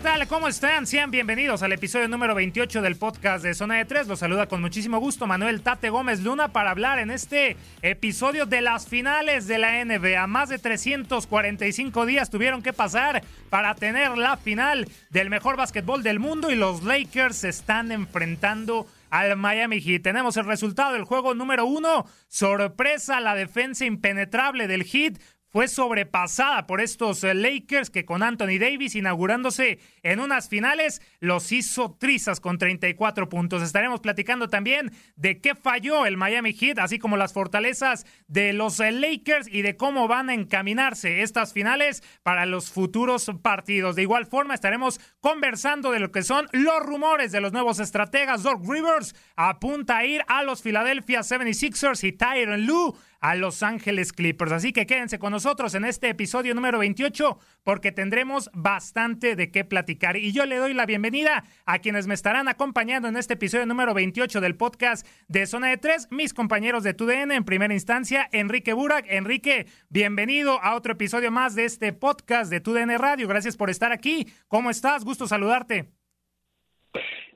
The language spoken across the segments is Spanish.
¿Qué tal? ¿Cómo están? Sean bienvenidos al episodio número 28 del podcast de Zona de Tres. Los saluda con muchísimo gusto Manuel Tate Gómez Luna para hablar en este episodio de las finales de la NBA. Más de 345 días tuvieron que pasar para tener la final del mejor básquetbol del mundo y los Lakers se están enfrentando al Miami Heat. Tenemos el resultado del juego número uno. Sorpresa, la defensa impenetrable del Heat fue sobrepasada por estos eh, Lakers que con Anthony Davis inaugurándose en unas finales los hizo trizas con 34 puntos. Estaremos platicando también de qué falló el Miami Heat, así como las fortalezas de los eh, Lakers y de cómo van a encaminarse estas finales para los futuros partidos. De igual forma estaremos conversando de lo que son los rumores de los nuevos estrategas. Doc Rivers apunta a ir a los Philadelphia 76ers y Tyron Lue a Los Ángeles Clippers. Así que quédense con nosotros en este episodio número 28 porque tendremos bastante de qué platicar. Y yo le doy la bienvenida a quienes me estarán acompañando en este episodio número 28 del podcast de Zona de Tres, mis compañeros de TUDN en primera instancia, Enrique Burak. Enrique, bienvenido a otro episodio más de este podcast de TUDN Radio. Gracias por estar aquí. ¿Cómo estás? Gusto saludarte.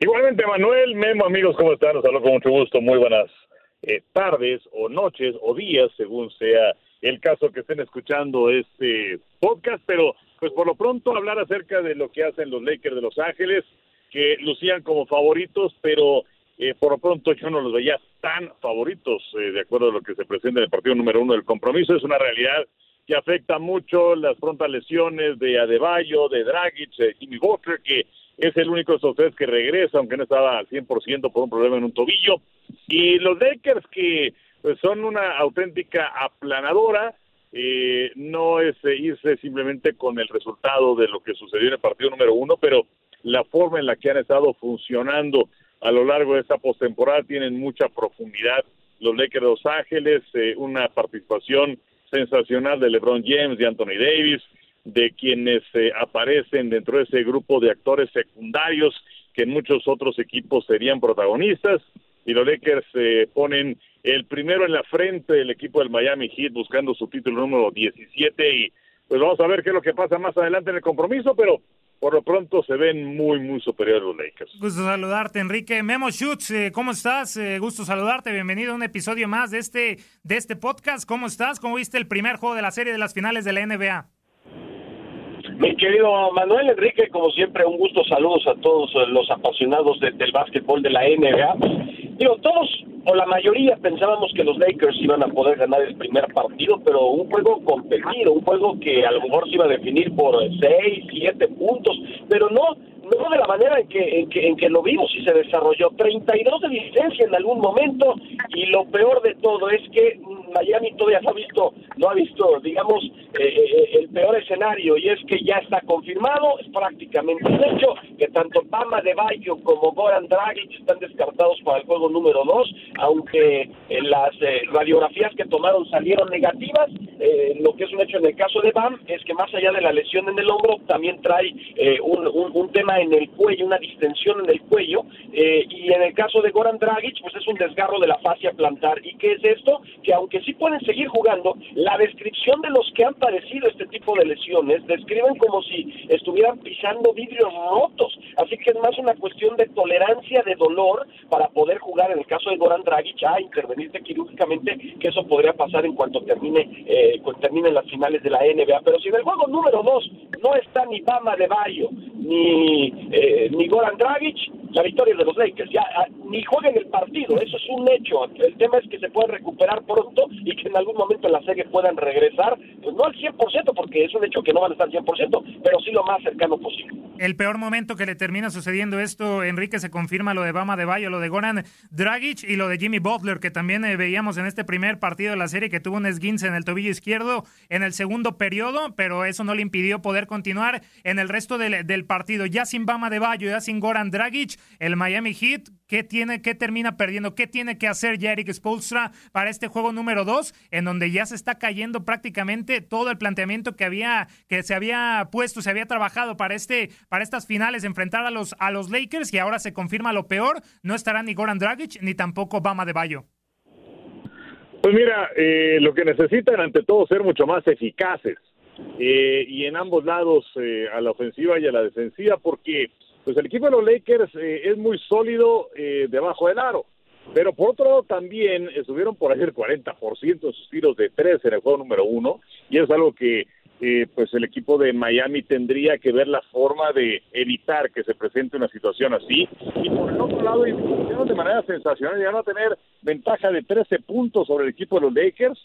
Igualmente, Manuel, Memo, amigos, ¿cómo están? Los saludo con mucho gusto. Muy buenas eh, tardes o noches o días, según sea el caso que estén escuchando este podcast, pero pues por lo pronto hablar acerca de lo que hacen los Lakers de Los Ángeles, que lucían como favoritos, pero eh, por lo pronto yo no los veía tan favoritos, eh, de acuerdo a lo que se presenta en el partido número uno del compromiso. Es una realidad que afecta mucho las prontas lesiones de Adebayo, de Dragic, de Jimmy Butler, que es el único de esos tres que regresa, aunque no estaba al 100% por un problema en un tobillo. Y los Lakers que pues, son una auténtica aplanadora, eh, no es eh, irse simplemente con el resultado de lo que sucedió en el partido número uno, pero la forma en la que han estado funcionando a lo largo de esta postemporada tienen mucha profundidad. Los Lakers de Los Ángeles, eh, una participación sensacional de LeBron James, de Anthony Davis, de quienes eh, aparecen dentro de ese grupo de actores secundarios que en muchos otros equipos serían protagonistas. y los Lakers eh, ponen el primero en la frente del equipo del Miami Heat buscando su título número 17 y pues vamos a ver qué es lo que pasa más adelante en el compromiso, pero por lo pronto se ven muy, muy superiores los Lakers. Gusto saludarte, Enrique. Memo Schutz, eh, ¿cómo estás? Eh, gusto saludarte. Bienvenido a un episodio más de este, de este podcast. ¿Cómo estás? ¿Cómo viste el primer juego de la serie de las finales de la NBA? Mi querido Manuel Enrique, como siempre, un gusto. Saludos a todos los apasionados del básquetbol de la NBA. Digo, todos o la mayoría pensábamos que los Lakers iban a poder ganar el primer partido, pero un juego competido, un juego que a lo mejor se iba a definir por seis, siete puntos, pero no no de la manera en que, en que, en que lo vimos y se desarrolló. 32 de licencia en algún momento y lo peor de todo es que Miami todavía no ha visto, no ha visto, digamos, eh, eh, el peor escenario y es que ya está confirmado, es prácticamente un hecho que tanto Bama de Bayo como Goran Dragic están descartados para el juego número 2, aunque en las eh, radiografías que tomaron salieron negativas, lo que es un hecho en el caso de Bam es que más allá de la lesión en el hombro, también trae un, un, un tema en el cuello, una distensión en el cuello, eh, y en el caso de Goran Dragic, pues es un desgarro de la fascia plantar. ¿Y qué es esto? Que aunque sí pueden seguir jugando, la descripción de los que han padecido este tipo de lesiones describen como si estuvieran pisando vidrios rotos. Así que es más una cuestión de tolerancia de dolor para poder jugar en el caso de Goran Dragic a intervenirte quirúrgicamente, que eso podría pasar en cuanto termine, eh, cuando terminen las finales de la NBA. Pero si en el juego número dos no está ni Bama de Bayo, ni eh, ni, Goran Dragic, la victoria de los Lakers. Ya ah, ni jueguen el partido, eso es un hecho. El tema es que se pueden recuperar pronto y que en algún momento en la serie puedan regresar, pues no al 100%, porque es un hecho que no van a estar al 100%, pero sí lo más cercano posible. El peor momento que le termina sucediendo esto, Enrique, se confirma lo de Bama de Bayo, lo de Goran Dragic y lo de Jimmy Butler, que también eh, veíamos en este primer partido de la serie que tuvo un esguince en el tobillo izquierdo en el segundo periodo, pero eso no le impidió poder continuar en el resto del, del partido. Ya sin Bama de Bayo, ya sin Goran Dragic, el Miami Heat, ¿qué tiene, qué termina perdiendo? ¿Qué tiene que hacer Eric Spolstra para este juego número dos, en donde ya se está cayendo prácticamente todo el planteamiento que había, que se había puesto, se había trabajado para este, para estas finales, enfrentar a los, a los Lakers, y ahora se confirma lo peor, no estará ni Goran Dragic ni tampoco Bama de Bayo. Pues mira, eh, lo que necesitan ante todo ser mucho más eficaces eh, y en ambos lados, eh, a la ofensiva y a la defensiva, porque pues el equipo de los Lakers eh, es muy sólido debajo del aro. Pero por otro lado también estuvieron por ahí el 40% de sus tiros de tres en el juego número uno, y es algo que pues el equipo de Miami tendría que ver la forma de evitar que se presente una situación así. Y por el otro lado, de manera sensacional, ya no tener ventaja de 13 puntos sobre el equipo de los Lakers,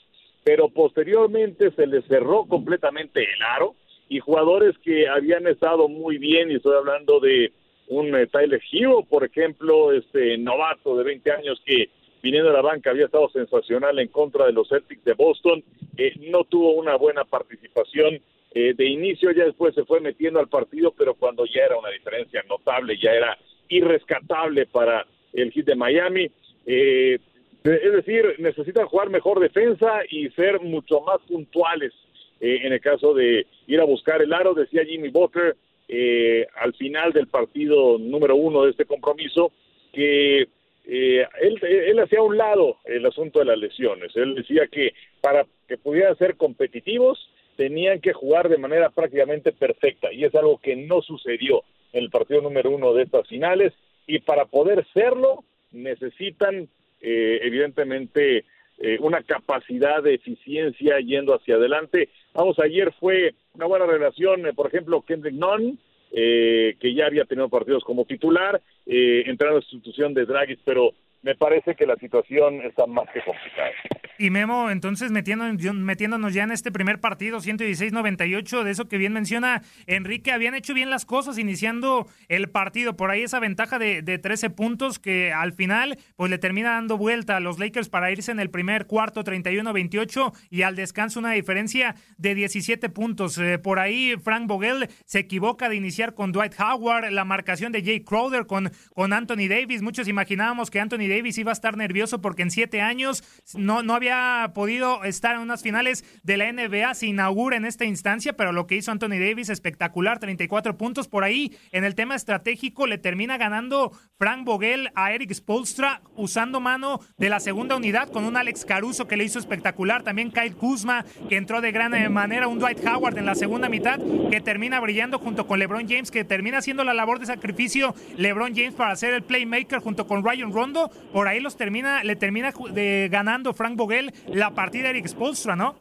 pero posteriormente se le cerró completamente el aro y jugadores que habían estado muy bien, y estoy hablando de un eh, Tyler Hero, por ejemplo, este novato de 20 años que viniendo de la banca había estado sensacional en contra de los Celtics de Boston, eh, no tuvo una buena participación eh, de inicio, ya después se fue metiendo al partido, pero cuando ya era una diferencia notable, ya era irrescatable para el hit de Miami. Eh, es decir, necesitan jugar mejor defensa y ser mucho más puntuales. Eh, en el caso de ir a buscar el aro, decía Jimmy Butler eh, al final del partido número uno de este compromiso que eh, él, él hacía a un lado el asunto de las lesiones. Él decía que para que pudieran ser competitivos tenían que jugar de manera prácticamente perfecta y es algo que no sucedió en el partido número uno de estas finales y para poder serlo necesitan eh, evidentemente eh, una capacidad de eficiencia yendo hacia adelante. Vamos, ayer fue una buena relación, eh, por ejemplo, Kendrick Nunn, que ya había tenido partidos como titular, eh, a la institución de Draghi, pero me parece que la situación está más que complicada. Y Memo, entonces metiéndonos ya en este primer partido, 116-98, de eso que bien menciona Enrique, habían hecho bien las cosas iniciando el partido. Por ahí esa ventaja de, de 13 puntos que al final pues le termina dando vuelta a los Lakers para irse en el primer cuarto 31-28 y al descanso una diferencia de 17 puntos. Eh, por ahí Frank Vogel se equivoca de iniciar con Dwight Howard, la marcación de Jay Crowder con, con Anthony Davis. Muchos imaginábamos que Anthony Davis iba a estar nervioso porque en siete años no, no había podido estar en unas finales de la NBA, se inaugura en esta instancia, pero lo que hizo Anthony Davis espectacular, 34 puntos por ahí. En el tema estratégico le termina ganando Frank Vogel a Eric Spolstra usando mano de la segunda unidad con un Alex Caruso que le hizo espectacular, también Kyle Kuzma que entró de gran manera, un Dwight Howard en la segunda mitad que termina brillando junto con LeBron James, que termina haciendo la labor de sacrificio LeBron James para ser el playmaker junto con Ryan Rondo. Por ahí los termina, le termina de, ganando Frank Vogel la partida Eric Spolstra, ¿no?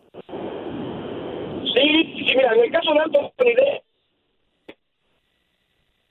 Sí, sí, mira, en el caso de Anthony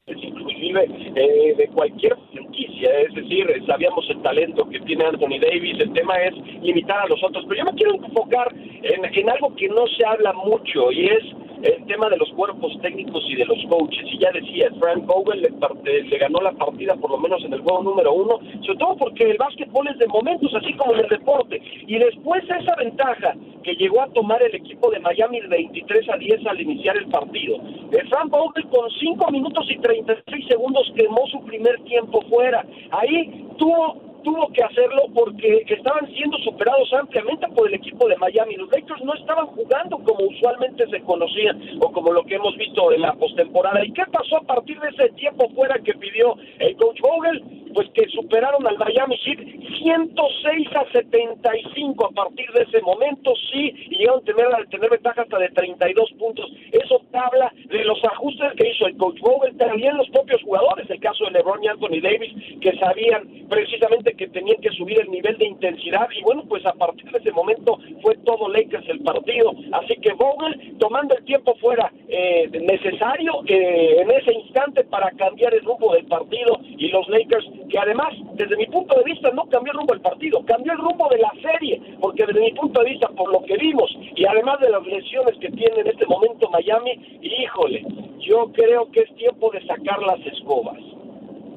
inclusive eh, de cualquier franquicia, es decir, sabíamos el talento que tiene Anthony Davis, el tema es limitar a los otros, pero yo me quiero enfocar en, en algo que no se habla mucho y es el tema de los cuerpos técnicos y de los coaches. Y ya decía, Frank Vogel le, le, ganó la partida por lo menos en el juego número uno, sobre todo porque el básquetbol es de momentos, así como en el deporte. Y después esa ventaja que llegó a tomar el equipo de Miami 23 a 10 al iniciar el partido. Eh, Frank Vogel con 5 minutos y 36 segundos quemó su primer tiempo fuera. Ahí tuvo tuvo que hacerlo porque estaban siendo superados ampliamente por el equipo de Miami. Los Lakers no estaban jugando como usualmente se o como lo que hemos visto en la postemporada. ¿Y qué pasó a partir de ese tiempo fuera que pidió el coach Vogel? Pues que superaron al Miami Heat 106 a 75 a partir de ese momento, sí, y llegaron a tener, tener ventaja hasta de 32 puntos. Eso habla de los ajustes que hizo el coach Vogel, también los propios jugadores, el caso de LeBron y Anthony Davis, que sabían precisamente que tenían que subir el nivel de intensidad y bueno, pues a partir de ese momento fue todo Lakers el partido. Así que Vogel tomando el tiempo fuera eh, necesario eh, en ese instante para cambiar el rumbo del partido y los Lakers que además desde mi punto de vista no cambió el rumbo del partido, cambió el rumbo de la serie, porque desde mi punto de vista por lo que vimos y además de las lesiones que tiene en este momento Miami, híjole, yo creo que es tiempo de sacar las escobas.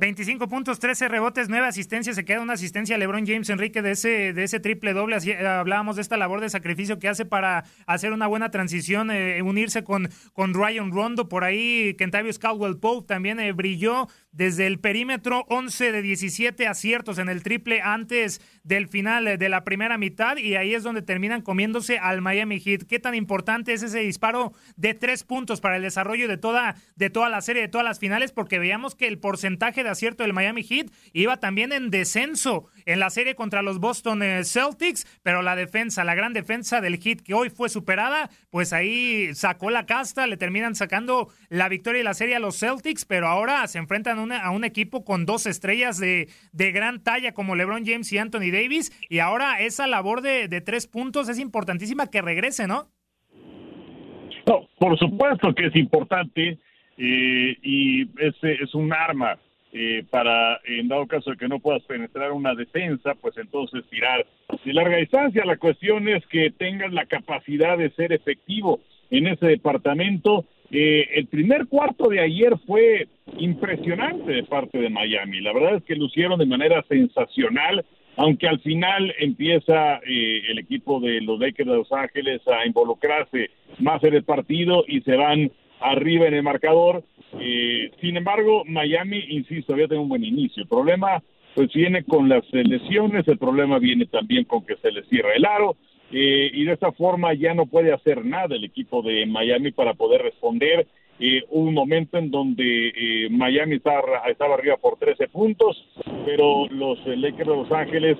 25 puntos, 13 rebotes, 9 asistencias. Se queda una asistencia LeBron James Enrique de ese, de ese triple doble. Así, eh, hablábamos de esta labor de sacrificio que hace para hacer una buena transición, eh, unirse con, con Ryan Rondo. Por ahí, Kentavious Caldwell Pope también eh, brilló desde el perímetro, 11 de 17 aciertos en el triple antes del final de la primera mitad y ahí es donde terminan comiéndose al Miami Heat. ¿Qué tan importante es ese disparo de tres puntos para el desarrollo de toda, de toda la serie, de todas las finales? Porque veíamos que el porcentaje de acierto del Miami Heat iba también en descenso en la serie contra los Boston eh, Celtics, pero la defensa, la gran defensa del Heat que hoy fue superada, pues ahí sacó la casta, le terminan sacando la victoria y la serie a los Celtics, pero ahora se enfrentan a un equipo con dos estrellas de, de, gran talla como LeBron James y Anthony Davis, y ahora esa labor de, de tres puntos es importantísima que regrese, ¿no? No, por supuesto que es importante eh, y ese es un arma eh, para, en dado caso de que no puedas penetrar una defensa, pues entonces tirar de larga distancia. La cuestión es que tengas la capacidad de ser efectivo en ese departamento. Eh, el primer cuarto de ayer fue impresionante de parte de Miami. La verdad es que lucieron de manera sensacional, aunque al final empieza eh, el equipo de los Lakers de Los Ángeles a involucrarse más en el partido y se van arriba en el marcador. Eh, sin embargo, Miami, insisto, había tenido un buen inicio. El problema pues viene con las lesiones, el problema viene también con que se le cierra el aro, eh, y de esta forma ya no puede hacer nada el equipo de Miami para poder responder. Eh, un momento en donde eh, Miami estaba arriba por 13 puntos, pero los Lakers de Los Ángeles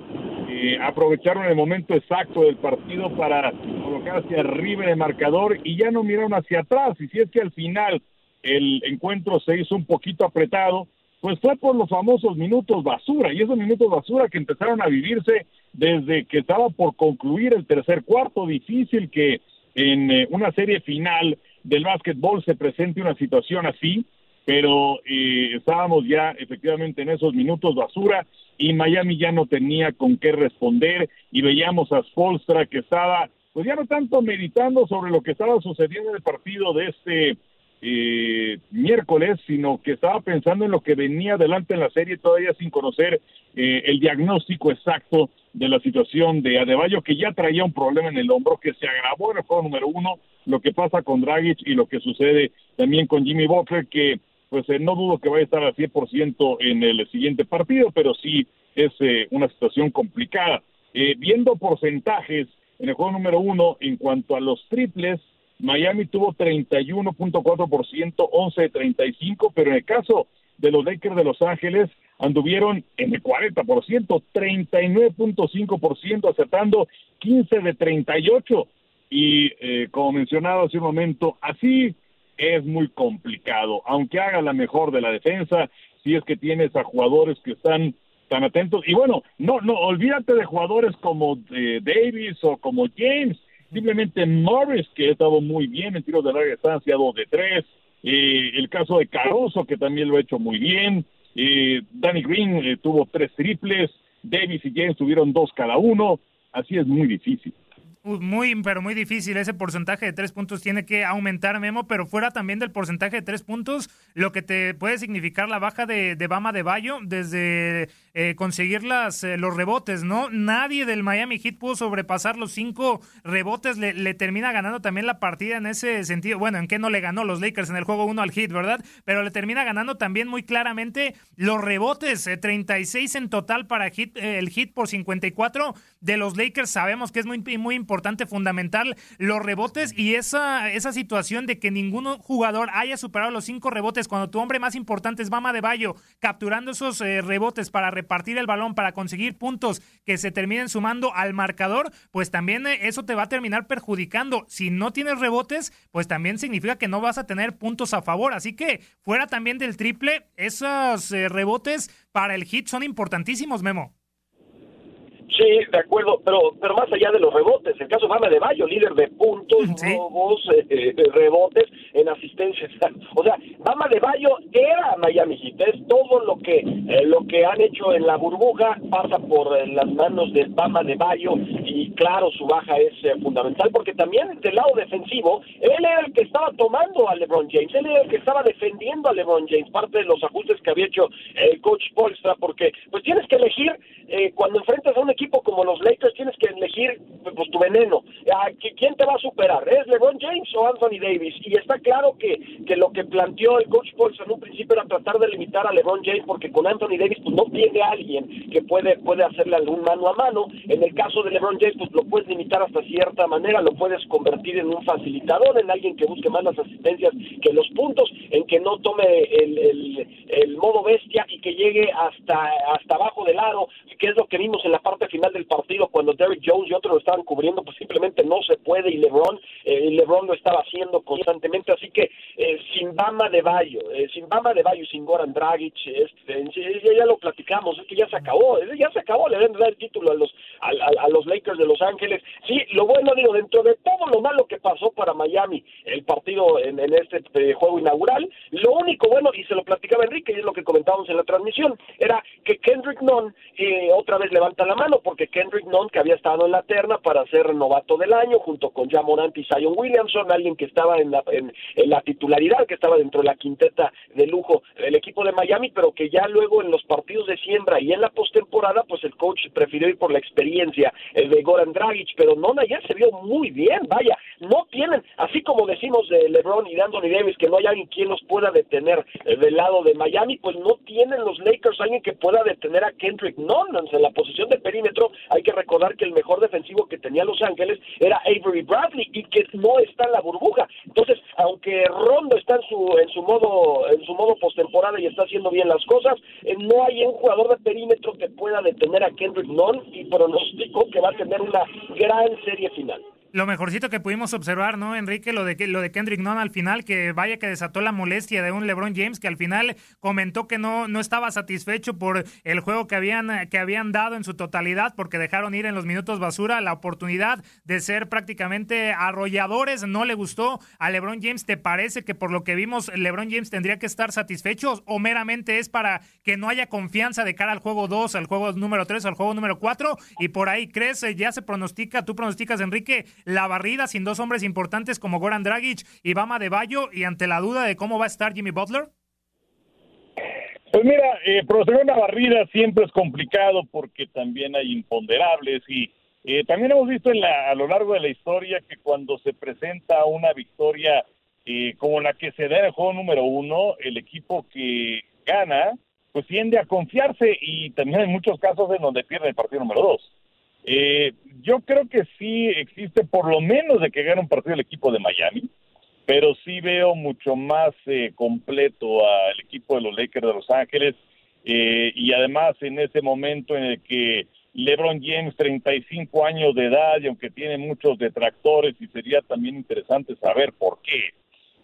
aprovecharon el momento exacto del partido para colocarse arriba en el marcador y ya no miraron hacia atrás. Y si es que al final el encuentro se hizo un poquito apretado, pues fue por los famosos minutos basura, y esos minutos basura que empezaron a vivirse desde que estaba por concluir el tercer cuarto, difícil que en eh, una serie final del básquetbol se presente una situación así, pero eh, estábamos ya efectivamente en esos minutos basura y Miami ya no tenía con qué responder y veíamos a Spolstra que estaba pues ya no tanto meditando sobre lo que estaba sucediendo en el partido de este eh, miércoles, sino que estaba pensando en lo que venía adelante en la serie todavía sin conocer eh, el diagnóstico exacto de la situación de Adebayo, que ya traía un problema en el hombro que se agravó en el juego número uno, lo que pasa con Dragic y lo que sucede también con Jimmy Butler, que pues eh, no dudo que vaya a estar al 100% en el siguiente partido, pero sí es eh, una situación complicada. Eh, viendo porcentajes en el juego número uno, en cuanto a los triples, Miami tuvo 31.4%, 11 de 35, pero en el caso de los Lakers de Los Ángeles anduvieron en el 40%, 39.5%, acertando 15 de 38. Y eh, como mencionaba hace un momento, así es muy complicado, aunque haga la mejor de la defensa, si es que tienes a jugadores que están tan atentos. Y bueno, no, no, olvídate de jugadores como eh, Davis o como James, simplemente Morris, que ha estado muy bien en tiros de larga distancia, 2 de 3, eh, el caso de Caruso, que también lo ha hecho muy bien, eh, Danny Green eh, tuvo tres triples, Davis y James tuvieron dos cada uno, así es muy difícil. Muy, pero muy difícil. Ese porcentaje de tres puntos tiene que aumentar, Memo, pero fuera también del porcentaje de tres puntos, lo que te puede significar la baja de, de Bama de Bayo desde eh, conseguir las, eh, los rebotes, ¿no? Nadie del Miami Heat pudo sobrepasar los cinco rebotes, le, termina ganando también la partida en ese sentido. Bueno, en qué no le ganó los Lakers en el juego uno al Heat, ¿verdad? Pero le termina ganando también muy claramente los rebotes, 36 eh, en total para Heat, el Heat por 54 de los Lakers. Sabemos que es muy, muy importante importante, fundamental, los rebotes y esa, esa situación de que ningún jugador haya superado los cinco rebotes cuando tu hombre más importante es Bama de Bayo, capturando esos eh, rebotes para repartir el balón, para conseguir puntos que se terminen sumando al marcador, pues también eh, eso te va a terminar perjudicando. Si no tienes rebotes, pues también significa que no vas a tener puntos a favor. Así que fuera también del triple, esos eh, rebotes para el hit son importantísimos, Memo. Sí, de acuerdo, pero pero más allá de los rebotes, el caso Bama de Bayo, líder de puntos, robos, eh, eh, rebotes, en asistencias. O sea, Bama de Bayo era Miami Heat, es todo lo que eh, lo que han hecho en la burbuja pasa por las manos de Bama de Bayo y claro, su baja es fundamental porque también del lado defensivo, él era el que estaba tomando a LeBron James, él era el que estaba defendiendo a LeBron James, parte de los ajustes que había hecho el coach Polstra, porque pues tienes que elegir cuando enfrentas a un equipo como los Lakers tienes que elegir pues tu veneno. ¿Quién te va a superar? ¿Es LeBron James o Anthony Davis? Y está claro que, que lo que planteó el coach Pauls en un principio era tratar de limitar a LeBron James porque con Anthony Davis pues no tiene alguien que puede, puede hacerle algún mano a mano. En el caso de LeBron James pues lo puedes limitar hasta cierta manera, lo puedes convertir en un facilitador, en alguien que busque más las asistencias que los puntos, en que no tome el, el, el modo bestia y que llegue hasta, hasta abajo del aro, que es lo que vimos en la parte final del partido cuando Derrick Jones y otros lo estaban cubriendo, pues simplemente no se puede y LeBron, eh, LeBron lo estaba haciendo constantemente, así que eh, sin Bama de Bayo, eh, sin Bama de Bayo, sin Goran Dragic, este, ya, ya, lo platicamos, es que ya se acabó, ya se acabó, le deben dar el título a los a, a, los Lakers de Los Ángeles. Sí, lo bueno digo, dentro de todo lo malo que pasó para Miami el partido en, en este eh, juego inaugural, lo único bueno, y se lo platicaba Enrique, y es lo que comentábamos en la transmisión, era que Kendrick Nunn eh, otra vez levanta la mano, porque Kendrick Nunn, que había estado en la terna para ser novato del año, junto con Jamorant y Zion Williamson, alguien que estaba en la, en, la titularidad, que estaba dentro de la quinteta de lujo del equipo de Miami, pero que ya luego en los partidos de siembra y en la postemporada, pues el coach prefirió ir por la experiencia el de Goran Dragic, pero Nunn ayer se vio muy bien, vaya, no tienen, así como decimos de LeBron y de Anthony Davis, que no hay alguien quien los pueda detener eh, del lado de Miami, pues no tienen los Lakers alguien que pueda detener a Kendrick Nunn en la posición de perímetro, hay que recordar que el mejor defensivo que tenía Los Ángeles era Avery Bradley y que no está en la burbuja. Entonces, aunque Rondo está en su en su modo en su modo postemporada y está haciendo bien las cosas, eh, no hay un jugador de perímetro que pueda detener a Kendrick Nunn y pronostico que va a tener una gran serie final lo mejorcito que pudimos observar, ¿no, Enrique? Lo de, lo de Kendrick Nunn al final, que vaya que desató la molestia de un LeBron James, que al final comentó que no, no estaba satisfecho por el juego que habían, que habían dado en su totalidad, porque dejaron ir en los minutos basura la oportunidad de ser prácticamente arrolladores. No le gustó a LeBron James. ¿Te parece que por lo que vimos, LeBron James tendría que estar satisfecho o meramente es para que no haya confianza de cara al juego 2, al juego número 3, al juego número 4? Y por ahí crees, ya se pronostica, tú pronosticas, Enrique, la barrida sin dos hombres importantes como Goran Dragic y Bama de Bayo y ante la duda de cómo va a estar Jimmy Butler? Pues mira, eh, proceder una barrida siempre es complicado porque también hay imponderables y eh, también hemos visto en la, a lo largo de la historia que cuando se presenta una victoria eh, como la que se da en el juego número uno, el equipo que gana pues tiende a confiarse y también hay muchos casos en donde pierde el partido número dos. Eh, yo creo que sí existe por lo menos de que gane un partido el equipo de Miami, pero sí veo mucho más eh, completo al equipo de los Lakers de Los Ángeles eh, y además en ese momento en el que LeBron James, 35 años de edad y aunque tiene muchos detractores y sería también interesante saber por qué,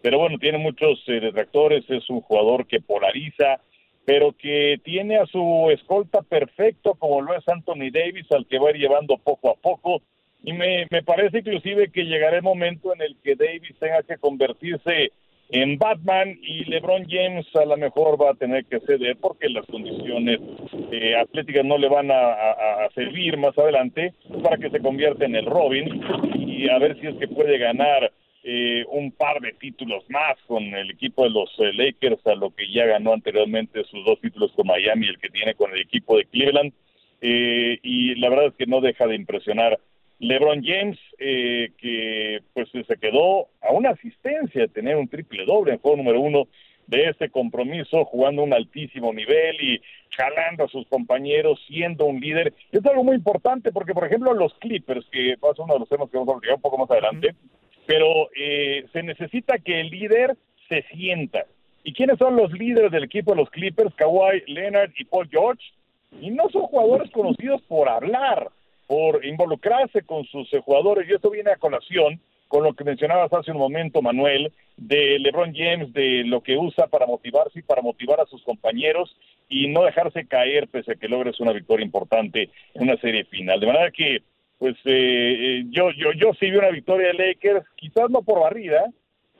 pero bueno, tiene muchos detractores, es un jugador que polariza, pero que tiene a su escolta perfecto como lo es Anthony Davis, al que va a ir llevando poco a poco. Y me, me parece inclusive que llegará el momento en el que Davis tenga que convertirse en Batman y LeBron James a lo mejor va a tener que ceder porque las condiciones eh, atléticas no le van a, a, servir más adelante para que se convierta en el Robin y a ver si es que puede ganar eh, un par de títulos más con el equipo de los eh, Lakers, a lo que ya ganó anteriormente sus dos títulos con Miami, el que tiene con el equipo de Cleveland. Eh, y la verdad es que no deja de impresionar. LeBron James, que pues se quedó a una asistencia de tener un triple doble en juego número uno de este compromiso, jugando un altísimo nivel y jalando a sus compañeros, siendo un líder. Es algo muy importante porque, por ejemplo, los Clippers, que pasa uno de los temas que vamos a hablar un poco más adelante, pero eh, se necesita que el líder se sienta. ¿Y quiénes son los líderes del equipo de los Clippers? Kawhi Leonard y Paul George. Y no son jugadores conocidos por hablar, por involucrarse con sus eh, jugadores. Y esto viene a colación con lo que mencionabas hace un momento, Manuel, de LeBron James, de lo que usa para motivarse y para motivar a sus compañeros y no dejarse caer pese a que logres una victoria importante en una serie final. De manera que pues eh, eh, yo, yo, yo sí vi una victoria de Lakers, quizás no por barrida,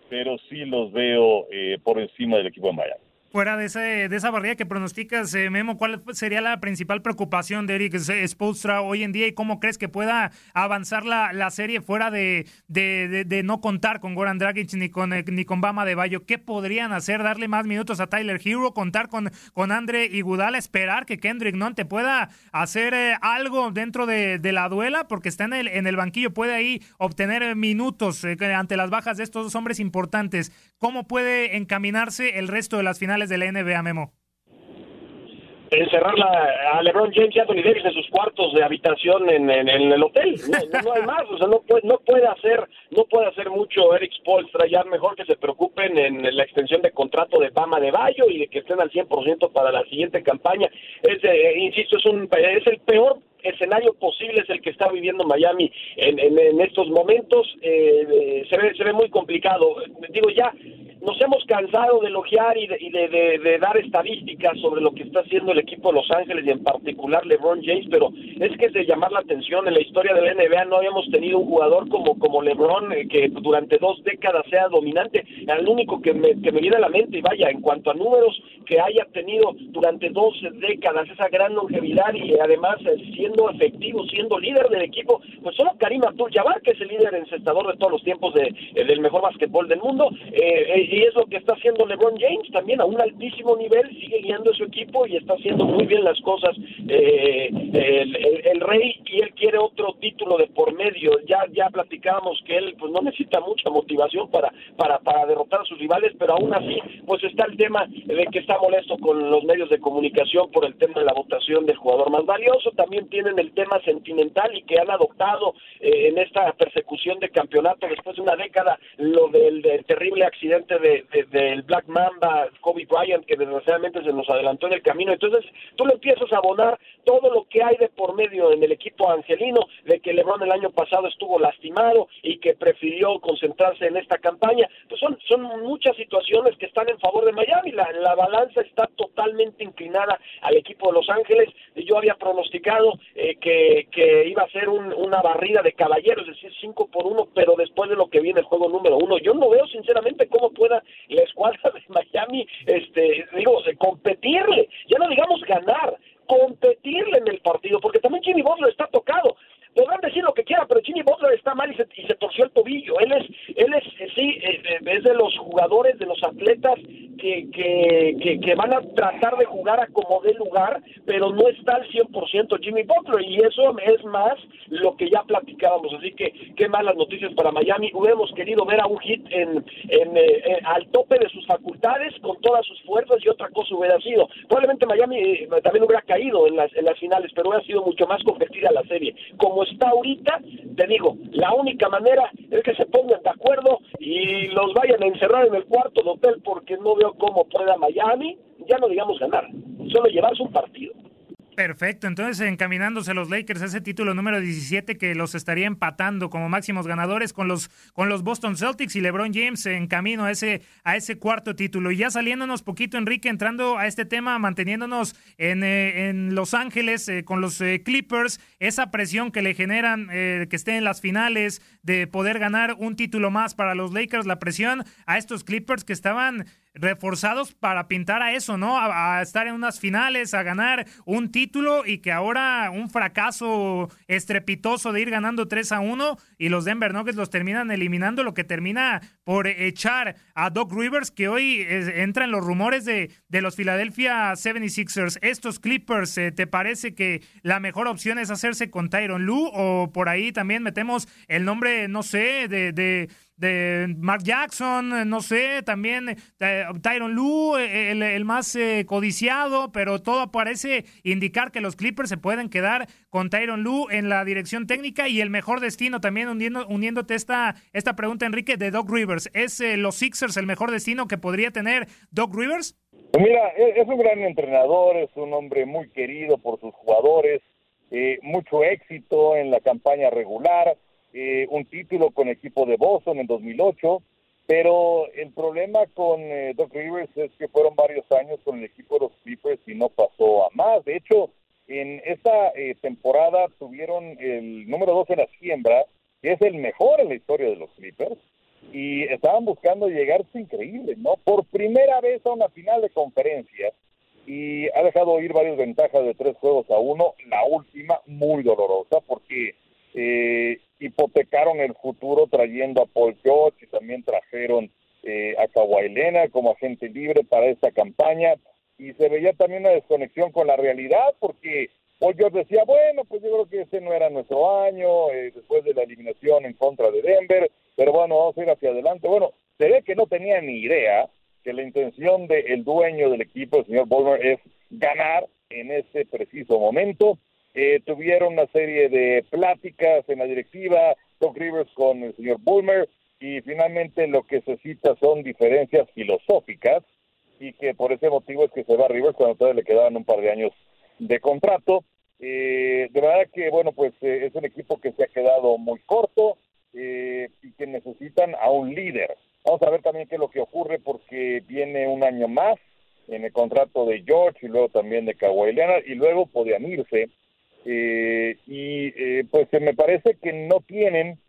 pero sí los veo eh, por encima del equipo de Miami. Fuera de, ese, de esa barrera que pronosticas, eh, Memo, ¿cuál sería la principal preocupación de Eric Spolstra hoy en día y cómo crees que pueda avanzar la, la serie fuera de, de, de, no contar con Goran Dragic ni con, eh, ni con Bama de Bayo? ¿Qué podrían hacer? ¿Darle más minutos a Tyler Hero? ¿Contar con, con Andre Iguodala? ¿Esperar que Kendrick no te pueda hacer eh, algo dentro de, la duela? Porque está en el, en el banquillo, puede ahí obtener minutos ante las bajas de estos dos hombres importantes. ¿Cómo puede encaminarse el resto de las finales? De la NBA, Memo? encerrar a LeBron James y Anthony Davis en sus cuartos de habitación en, el hotel. No, hay más, o sea, no puede, no puede hacer, no puede hacer mucho Eric Spoelstra, ya mejor que se preocupen en la extensión de contrato de Bama de Bayo y de que estén al 100% para la siguiente campaña. Es, eh, insisto, es un es el peor escenario posible es el que está viviendo Miami en, en, estos momentos. Eh, eh, se, ve, se ve muy complicado. Digo, ya nos hemos cansado de elogiar y, de, de, dar estadísticas sobre lo que está haciendo el equipo de Los Ángeles y en particular LeBron James, pero es que es de llamar la atención. En la historia de la NBA no habíamos tenido un jugador como, como LeBron eh, que durante dos décadas sea dominante. El único que me, viene a la mente, y vaya, en cuanto a números que haya tenido durante dos décadas, esa gran longevidad y además siendo efectivo, siendo líder del equipo, pues solo Karim Abdul-Jabbar, que es el líder encestador de todos los tiempos de, del mejor básquetbol del mundo, eh, y es lo que está haciendo LeBron James también a un altísimo nivel, sigue guiando a su equipo y está haciendo muy bien las cosas eh, el, rey y él quiere otro título de por medio, ya ya platicábamos que él pues no necesita mucha motivación para, para, para derrotar a sus rivales, pero aún así pues está el tema de que está molesto con los medios de comunicación por el tema de la votación del jugador más valioso, también tienen el tema sentimental y que han adoptado eh, en esta persecución de campeonato después de una década lo del, terrible accidente de, del Black Mamba, Kobe Bryant, que desgraciadamente se nos adelantó en el camino. Entonces tú le empiezas a abonar todo lo que hay de por medio en el equipo angelino, de que LeBron el año pasado estuvo lastimado y que prefirió concentrarse en esta campaña. Pues son, son muchas situaciones que están en favor de Miami. La, la balanza está totalmente inclinada al equipo de Los Ángeles. Yo había pronosticado eh, que, que iba a ser una barrida de caballeros, es decir, 5 por 1, pero después de lo que viene el juego número uno, yo no veo sinceramente cómo pueda la escuadra de Miami, este, digo, competirle, ya no digamos ganar, competirle en el partido, porque también Jimmy Butler está tocado. Podrán decir lo que quiera, pero Jimmy Butler está mal y se, y se torció el tobillo. Él es, él es, sí, eh, es de los jugadores, de los atletas que, que, que, van a tratar de jugar a como de lugar, pero no está al 100% Jimmy Butler y eso es más lo que ya platicábamos. Así que qué malas noticias para Miami. Hubiéramos querido ver a un hit en, eh, al tope de sus facultades con todas sus fuerzas y otra cosa hubiera sido. Probablemente Miami eh, también hubiera caído en las, en las finales, pero hubiera sido mucho más competida la serie. Como está ahorita, te digo, la única manera es que se pongan de acuerdo y los vayan a encerrar en el cuarto de hotel porque no veo cómo pueda Miami, ya no digamos ganar, solo llevarse un partido. Perfecto, entonces encaminándose los Lakers a ese título número 17 que los estaría empatando como máximos ganadores con los, con los Boston Celtics y LeBron James en camino a ese, a ese cuarto título. Y ya saliéndonos poquito, Enrique, entrando a este tema, manteniéndonos en, eh, en Los Ángeles eh, con los eh, Clippers, esa presión que le generan que estén en las finales, de poder ganar un título más para los Lakers, la presión a estos Clippers que estaban reforzados para pintar a eso, ¿no? A, estar en unas finales, a ganar un título y que ahora un fracaso estrepitoso de ir ganando 3 a 1 y los Denver Nuggets los terminan eliminando, lo que termina por echar a Doc Rivers, que hoy entra en los rumores de, de los Philadelphia 76ers. Estos Clippers, eh, ¿te parece que la mejor opción es hacerse con Tyron Lue o por ahí también metemos el nombre, no sé, de, de de Mark Jackson, no sé, también eh, Tyron Lue, el, más eh, codiciado, pero todo parece indicar que los Clippers se pueden quedar con Tyron Lue en la dirección técnica y el mejor destino también uniendo, uniéndote esta, esta pregunta, Enrique, de Doc Rivers. ¿Es eh, los Sixers el mejor destino que podría tener Doc Rivers? Pues mira, e, es un gran entrenador, es un hombre muy querido por sus jugadores, mucho éxito en la campaña regular eh, un título con equipo de Boston en 2008, pero el problema con eh, Doc Rivers es que fueron varios años con el equipo de los Clippers y no pasó a más. De hecho, en esta eh, temporada tuvieron el número 2 en la siembra, que es el mejor en la historia de los Clippers, y estaban buscando llegar, es increíble, ¿no? Por primera vez a una final de conferencia y ha dejado ir varias ventajas de tres juegos a uno, la última muy dolorosa porque eh, hipotecaron el futuro trayendo a Paul George y también trajeron eh, a Kawhi Leonard como agente libre para esta campaña y se veía también una desconexión con la realidad porque Paul George decía, bueno, pues yo creo que ese no era nuestro año eh, después de la eliminación en contra de Denver, pero bueno, vamos a ir hacia adelante. Bueno, se ve que no tenía ni idea que la intención del dueño del equipo, el señor Ballmer, es ganar en ese preciso momento eh, tuvieron una serie de pláticas en la directiva, Doc Rivers con el señor Bulmer, y finalmente lo que se cita son diferencias filosóficas, y que por ese motivo es que se va Rivers cuando todavía le quedaban un par de años de contrato. Eh, de verdad que, bueno, pues eh, es un equipo que se ha quedado muy corto y que necesitan a un líder. Vamos a ver también qué es lo que ocurre porque viene un año más en el contrato de George y luego también de Kawhi Leonard y luego podían irse eh, y eh, pues me parece que no tienen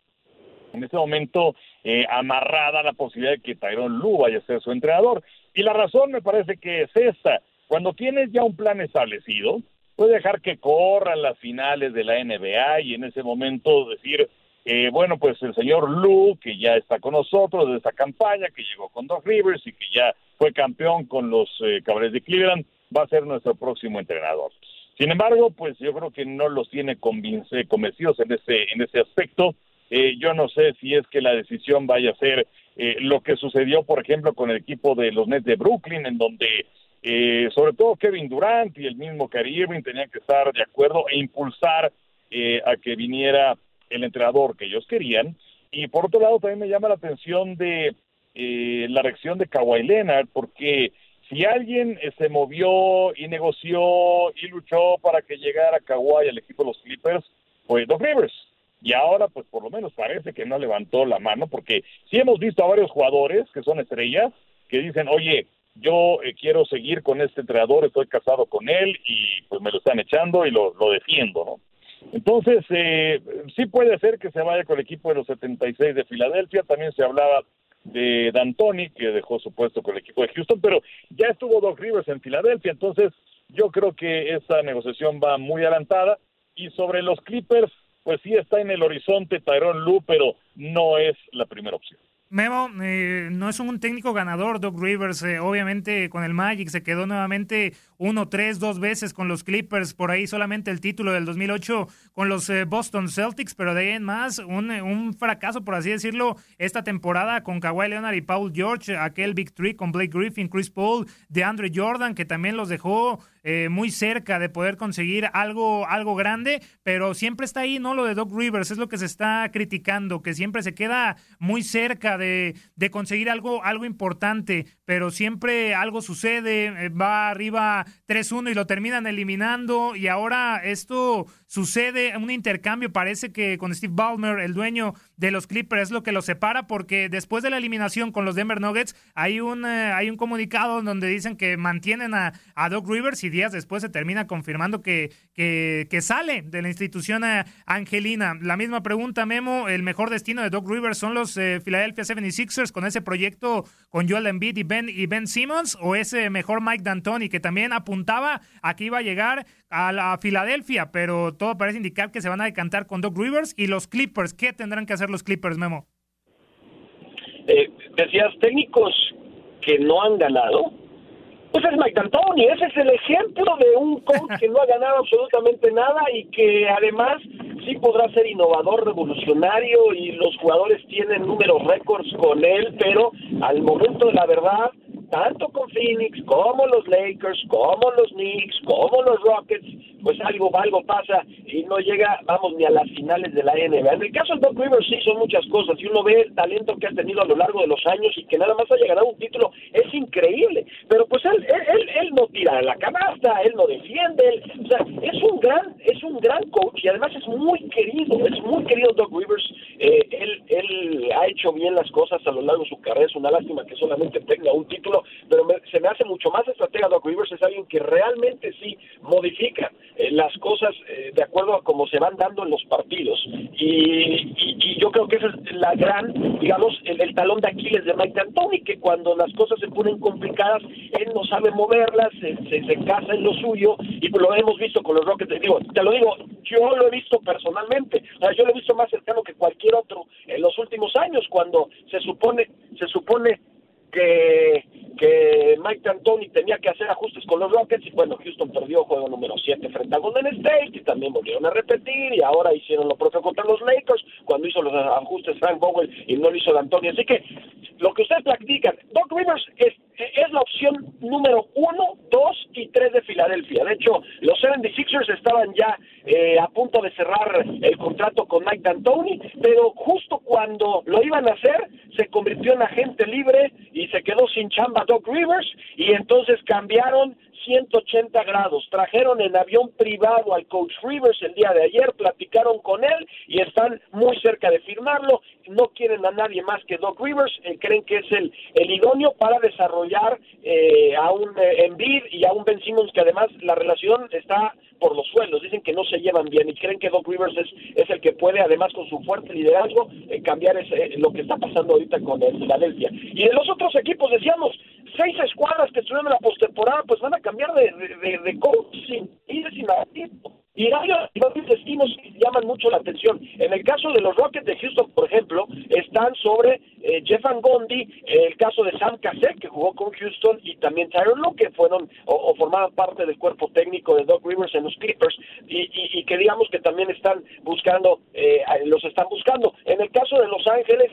en este momento eh, amarrada la posibilidad de que Tyrone Lu vaya a ser su entrenador. Y la razón me parece que es esta. Cuando tienes ya un plan establecido, puedes dejar que corran las finales de la NBA y en ese momento decir, eh, bueno, pues el señor Lu, que ya está con nosotros de esta campaña, que llegó con Doc Rivers y que ya fue campeón con los eh, Caballeros de Cleveland, va a ser nuestro próximo entrenador. Sin embargo, pues yo creo que no los tiene convencidos en ese, en ese aspecto. Eh, yo no sé si es que la decisión vaya a ser eh, lo que sucedió, por ejemplo, con el equipo de los Nets de Brooklyn, en donde eh, sobre todo Kevin Durant y el mismo Kyrie Irving tenían que estar de acuerdo e impulsar a que viniera el entrenador que ellos querían. Y por otro lado, también me llama la atención de la reacción de Kawhi Leonard, porque si alguien eh, se movió y negoció y luchó para que llegara Kawhi al equipo de los Clippers, fue Doc Rivers. Y ahora, pues por lo menos parece que no levantó la mano, porque sí hemos visto a varios jugadores que son estrellas que dicen, oye, yo eh, quiero seguir con este entrenador, estoy casado con él y pues me lo están echando y lo, lo defiendo, ¿no? Entonces, eh, sí puede ser que se vaya con el equipo de los 76 de Filadelfia, también se hablaba de D'Antoni, que dejó su puesto con el equipo de Houston, pero ya estuvo Doc Rivers en Filadelfia, entonces yo creo que esa negociación va muy adelantada. Y sobre los Clippers, pues sí está en el horizonte Tyrone Lu, pero no es la primera opción. Memo, eh, no es un técnico ganador, Doc Rivers. Eh, obviamente con el Magic se quedó nuevamente 1-3 dos veces con los Clippers. Por ahí solamente el título del 2008 con los eh, Boston Celtics, pero de ahí en más un, un, fracaso, por así decirlo, esta temporada con Kawhi Leonard y Paul George, aquel Big Three con Blake Griffin, Chris Paul, de Andre Jordan, que también los dejó eh, muy cerca de poder conseguir algo, algo grande, pero siempre está ahí, ¿no? Lo de Doc Rivers es lo que se está criticando, que siempre se queda muy cerca de, de conseguir algo, algo importante, pero siempre algo sucede, eh, va arriba 3-1 y lo terminan eliminando, y ahora esto sucede, un intercambio, parece que con Steve Ballmer, el dueño de los Clippers, es lo que los separa, porque después de la eliminación con los Denver Nuggets, hay un, eh, hay un comunicado donde dicen que mantienen a, a Doc Rivers y días después se termina confirmando que, que, sale de la institución eh, angelina. La misma pregunta, Memo, ¿el mejor destino de Doc Rivers son los eh, Philadelphia 76ers con ese proyecto con Joel Embiid y Ben, y ben Simmons o ese mejor Mike D'Antoni que también apuntaba a que iba a llegar a la Filadelfia, pero todo parece indicar que se van a decantar con Doc Rivers y los Clippers. ¿Qué tendrán que hacer los Clippers, Memo? Eh, decías técnicos que no han ganado pues es Mike D'Antoni, ese es el ejemplo de un coach que no ha ganado absolutamente nada y que además sí podrá ser innovador, revolucionario y los jugadores tienen números récords con él, pero al momento de la verdad tanto con Phoenix como los Lakers, como los Knicks, como los Rockets, pues algo, algo pasa y no llega, vamos, ni a las finales de la NBA. En el caso de Doc Rivers sí son muchas cosas y uno ve el talento que ha tenido a lo largo de los años y que nada más haya ganado un título, es increíble. Pero pues él, él, él, no tira la canasta, él no defiende, o sea, es un gran, es un gran coach y además es muy querido, es muy querido Doc Rivers. Eh, él, él ha hecho bien las cosas a lo largo de su carrera, es una lástima que solamente tenga un título pero se me hace mucho más estratega Doc Rivers, es alguien que realmente sí modifica eh, las cosas eh, de acuerdo a cómo se van dando en los partidos. Y, yo creo que esa es la gran, digamos, el, talón de Aquiles de Mike D'Antoni, que cuando las cosas se ponen complicadas, él no sabe moverlas, se, se, casa en lo suyo, y lo hemos visto con los Rockets. Digo, te lo digo, yo lo he visto personalmente, yo lo he visto más cercano que cualquier otro en los últimos años, cuando se supone, se supone que, que Mike D'Antoni tenía que hacer ajustes con los Rockets y bueno, Houston perdió juego número 7 frente a Golden State y también volvieron a repetir y ahora hicieron lo propio contra los Lakers cuando hizo los ajustes Frank Vogel y no lo hizo D'Antoni. Así que lo que ustedes practican, Doc Rivers es, es la opción número 1, 2 y 3 de Filadelfia. De hecho, los 76ers estaban ya eh, a punto de cerrar el contrato con Mike D'Antoni, pero justo cuando lo iban a hacer, se convirtió en agente libre y se quedó sin chamba Doc Rivers y entonces cambiaron 180 grados. Trajeron en avión privado al coach Rivers el día de ayer, platicaron con él y están muy cerca de firmarlo. No quieren a nadie más que Doc Rivers, eh, creen que es el, el idóneo para desarrollar eh, a un eh, Embiid y a un Ben Simmons que además la relación está por los suelos, dicen que no se llevan bien y creen que Doc Rivers es, es el que puede, además con su fuerte liderazgo, cambiar ese, lo que está pasando ahorita con el Philadelphia. Y en los otros equipos decíamos, seis escuadras que estuvieron en la postemporada, pues van a cambiar de, de, de coach sin ir sin y varios, destinos llaman mucho la atención. En el caso de los Rockets de Houston, por ejemplo, están sobre eh, Jeff Van Gondi, el caso de Sam Cassell, que jugó con Houston, y también Tyron Luke, que fueron o, formaban parte del cuerpo técnico de Doc Rivers en los Clippers, y, y, que digamos que también están buscando, eh, los están buscando. En el caso de Los Ángeles,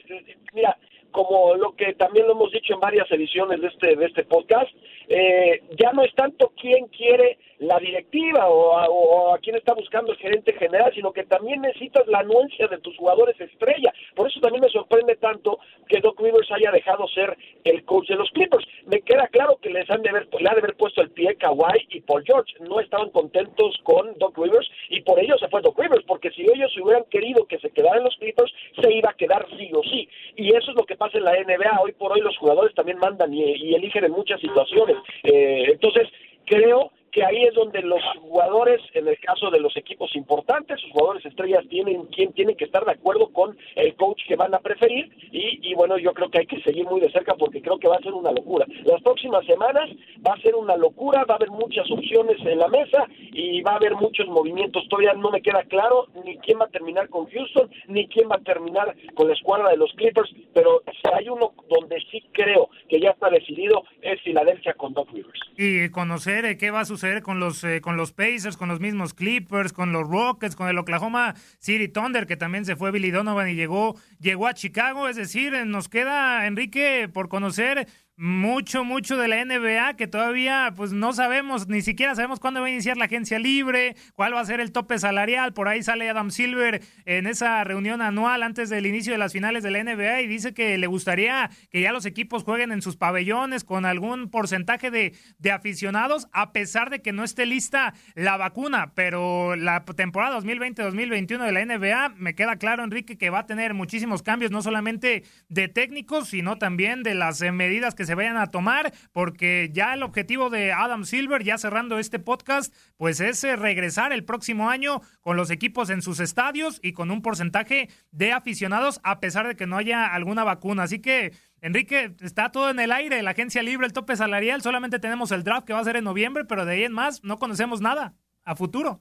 mira, como lo que también lo hemos dicho en varias ediciones de este, de este podcast, eh, ya no es tanto quién quiere la directiva o a, quién está buscando el gerente general, sino que también necesitas la anuencia de tus jugadores estrella. Por eso también me sorprende tanto que Doc Rivers haya dejado ser el coach de los Clippers. Me queda claro que les han de haber, le han de haber puesto el pie Kawhi y Paul George. No estaban contentos con Doc Rivers y por ello se fue Doc Rivers, porque si ellos hubieran querido que se quedara en los Clippers, se iba a quedar sí o sí. Y eso es lo que pasa en la NBA. Hoy por hoy los jugadores también mandan y, eligen en muchas situaciones. Eh, entonces, creo que ahí es donde los jugadores, en el caso de los equipos importantes, sus jugadores estrellas tienen quien tienen que estar de acuerdo con el coach que van a preferir y, y bueno, yo creo que hay que seguir muy de cerca porque creo que va a ser una locura. Las próximas semanas va a ser una locura, va a haber muchas opciones en la mesa y va a haber muchos movimientos. Todavía no me queda claro ni quién va a terminar con Houston, ni quién va a terminar con la escuadra de los Clippers, pero si hay uno donde sí creo que ya está decidido es Filadelfia con Doc Rivers. Y conocer eh, qué va a suceder con los eh, con los Pacers, con los mismos Clippers, con los Rockets, con el Oklahoma City Thunder que también se fue Billy Donovan y llegó llegó a Chicago, es decir, eh, nos queda Enrique por conocer mucho, mucho de la NBA que todavía pues no sabemos, ni siquiera sabemos cuándo va a iniciar la agencia libre, cuál va a ser el tope salarial. Por ahí sale Adam Silver en esa reunión anual antes del inicio de las finales de la NBA y dice que le gustaría que ya los equipos jueguen en sus pabellones con algún porcentaje de, de aficionados, a pesar de que no esté lista la vacuna. Pero la temporada 2020-2021 de la NBA, me queda claro, Enrique, que va a tener muchísimos cambios, no solamente de técnicos, sino también de las eh, medidas que se vayan a tomar, porque ya el objetivo de Adam Silver, ya cerrando este podcast, pues es eh, regresar el próximo año con los equipos en sus estadios y con un porcentaje de aficionados, a pesar de que no haya alguna vacuna. Así que, Enrique, está todo en el aire, la agencia libre, el tope salarial, solamente tenemos el draft que va a ser en noviembre, pero de ahí en más no conocemos nada a futuro.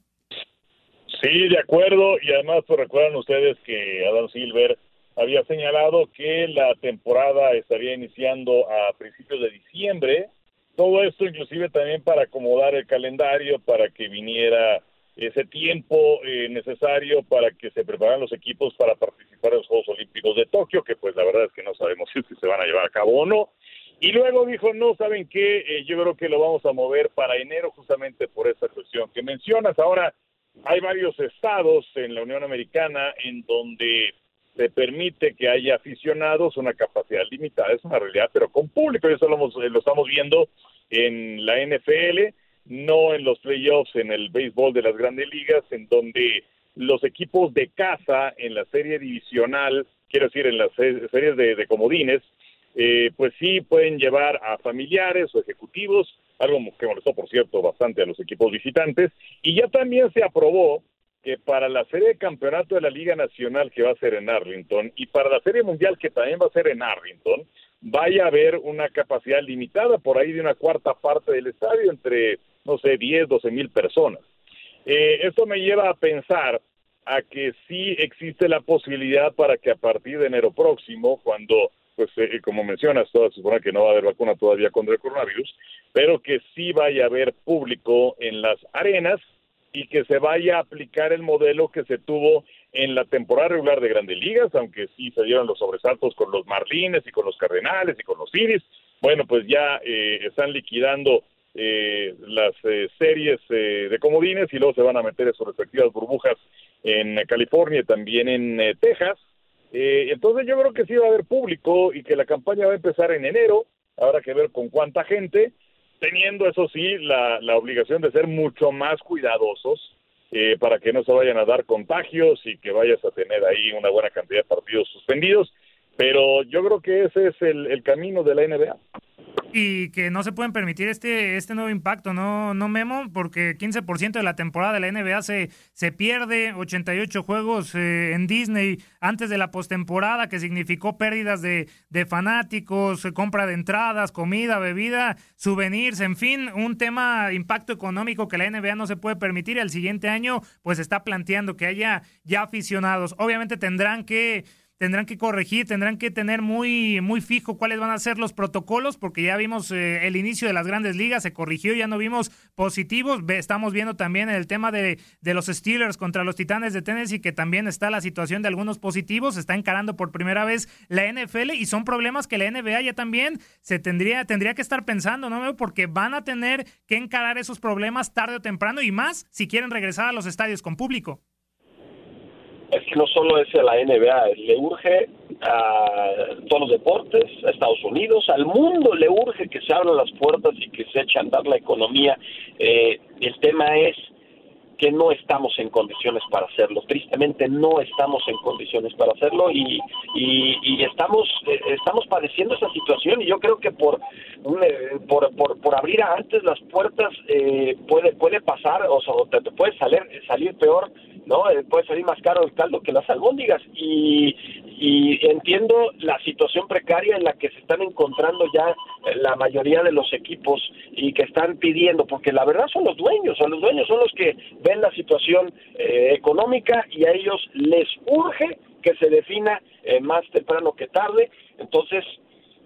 Sí, de acuerdo, y además pues, recuerdan ustedes que Adam Silver había señalado que la temporada estaría iniciando a principios de diciembre. Todo esto inclusive también para acomodar el calendario, para que viniera ese tiempo eh, necesario para que se prepararan los equipos para participar en los Juegos Olímpicos de Tokio, que pues la verdad es que no sabemos si se van a llevar a cabo o no. Y luego dijo, no, ¿saben qué? Eh, yo creo que lo vamos a mover para enero justamente por esa cuestión que mencionas. Ahora, hay varios estados en la Unión Americana en donde se permite que haya aficionados una capacidad limitada, es una realidad, pero con público, eso lo, lo estamos viendo en la NFL, no en los playoffs, en el béisbol de las grandes ligas, en donde los equipos de casa en la serie divisional, quiero decir, en las series de, comodines, eh, pues sí pueden llevar a familiares o ejecutivos, algo que molestó, por cierto, bastante a los equipos visitantes, y ya también se aprobó que para la serie de campeonato de la Liga Nacional que va a ser en Arlington y para la serie mundial que también va a ser en Arlington, vaya a haber una capacidad limitada por ahí de una cuarta parte del estadio, entre, no sé, 10, 12 mil personas. Eh, esto me lleva a pensar a que sí existe la posibilidad para que a partir de enero próximo, cuando, pues eh, como mencionas, se supone que no va a haber vacuna todavía contra el coronavirus, pero que sí vaya a haber público en las arenas y que se vaya a aplicar el modelo que se tuvo en la temporada regular de Grandes Ligas, aunque sí se dieron los sobresaltos con los Marlines y con los Cardenales y con los Iris. Bueno, pues ya eh, están liquidando eh, las eh, series de comodines y luego se van a meter en sus respectivas burbujas en California y también en Texas. entonces yo creo que sí va a haber público y que la campaña va a empezar en enero. Habrá que ver con cuánta gente teniendo, eso sí, la, la obligación de ser mucho más cuidadosos eh, para que no se vayan a dar contagios y que vayas a tener ahí una buena cantidad de partidos suspendidos. Pero yo creo que ese es el, el camino de la NBA y que no se pueden permitir este, este nuevo impacto, ¿no, no Memo? Porque 15% de la temporada de la NBA se, se pierde, 88 juegos eh, en Disney antes de la postemporada, que significó pérdidas de, de fanáticos, compra de entradas, comida, bebida, souvenirs, en fin, un tema impacto económico que la NBA no se puede permitir. El siguiente año, pues está planteando que haya ya aficionados. Obviamente tendrán que tendrán que corregir, tendrán que tener muy, muy fijo cuáles van a ser los protocolos, porque ya vimos eh, el inicio de las grandes ligas, se corrigió, ya no vimos positivos, estamos viendo también el tema de, de los Steelers contra los Titanes de Tennessee, que también está la situación de algunos positivos, se está encarando por primera vez la NFL y son problemas que la NBA ya también se tendría, tendría que estar pensando, ¿no? Porque van a tener que encarar esos problemas tarde o temprano y más si quieren regresar a los estadios con público es que no solo es la NBA, le urge a todos los deportes, a Estados Unidos, al mundo le urge que se abran las puertas y que se eche a andar la economía. Eh, el tema es que no estamos en condiciones para hacerlo. Tristemente no estamos en condiciones para hacerlo y, y, estamos eh, estamos padeciendo esa situación y yo creo que por, por, por, por abrir antes las puertas eh, puede puede pasar, o sea, te, puede salir, salir peor, ¿no? Eh, puede salir más caro el caldo que las albóndigas. Y, y entiendo la situación precaria en la que se están encontrando ya la mayoría de los equipos y que están pidiendo, porque la verdad son los dueños, son los dueños, son los que ven la situación eh, económica y a ellos les urge que se defina más temprano que tarde. Entonces,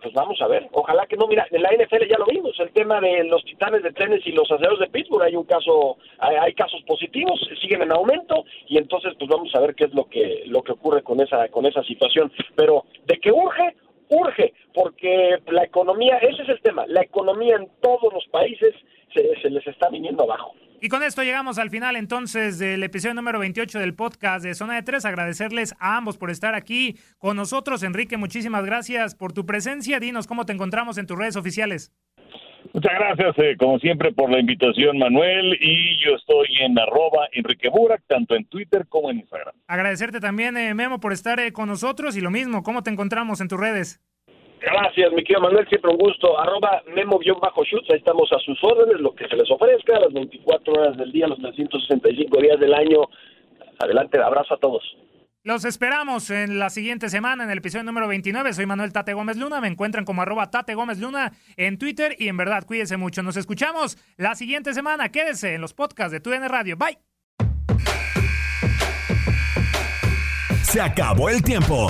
pues vamos a ver. Ojalá que no, mira, en la NFL ya lo vimos, el tema de los titanes de trenes y los aceros de Pittsburgh, hay un caso, hay, casos positivos, siguen en aumento, y entonces pues vamos a ver qué es lo que, lo que ocurre con esa, con esa situación. Pero de que urge, urge, porque la economía, ese es el tema, la economía en todos los países se, se les está viniendo abajo. Y con esto llegamos al final entonces del episodio número 28 del podcast de Zona de Tres. Agradecerles a ambos por estar aquí con nosotros. Enrique, muchísimas gracias por tu presencia. Dinos cómo te encontramos en tus redes oficiales. Muchas gracias, eh, como siempre, por la invitación, Manuel. Y yo estoy en arroba Enrique Burak, tanto en Twitter como en Instagram. Agradecerte también, eh, Memo, por estar eh, con nosotros. Y lo mismo, ¿cómo te encontramos en tus redes? Gracias, mi querido Manuel, siempre un gusto. Arroba memo-shoots, ahí estamos a sus órdenes, lo que se les ofrezca, las 24 horas del día, los 365 días del año. Adelante, abrazo a todos. Los esperamos en la siguiente semana en el episodio número 29. Soy Manuel Tate Gómez Luna. Me encuentran como arroba Tate Gómez Luna en Twitter y en verdad cuídense mucho. Nos escuchamos la siguiente semana. Quédese en los podcasts de TUDN Radio. Bye. Se acabó el tiempo.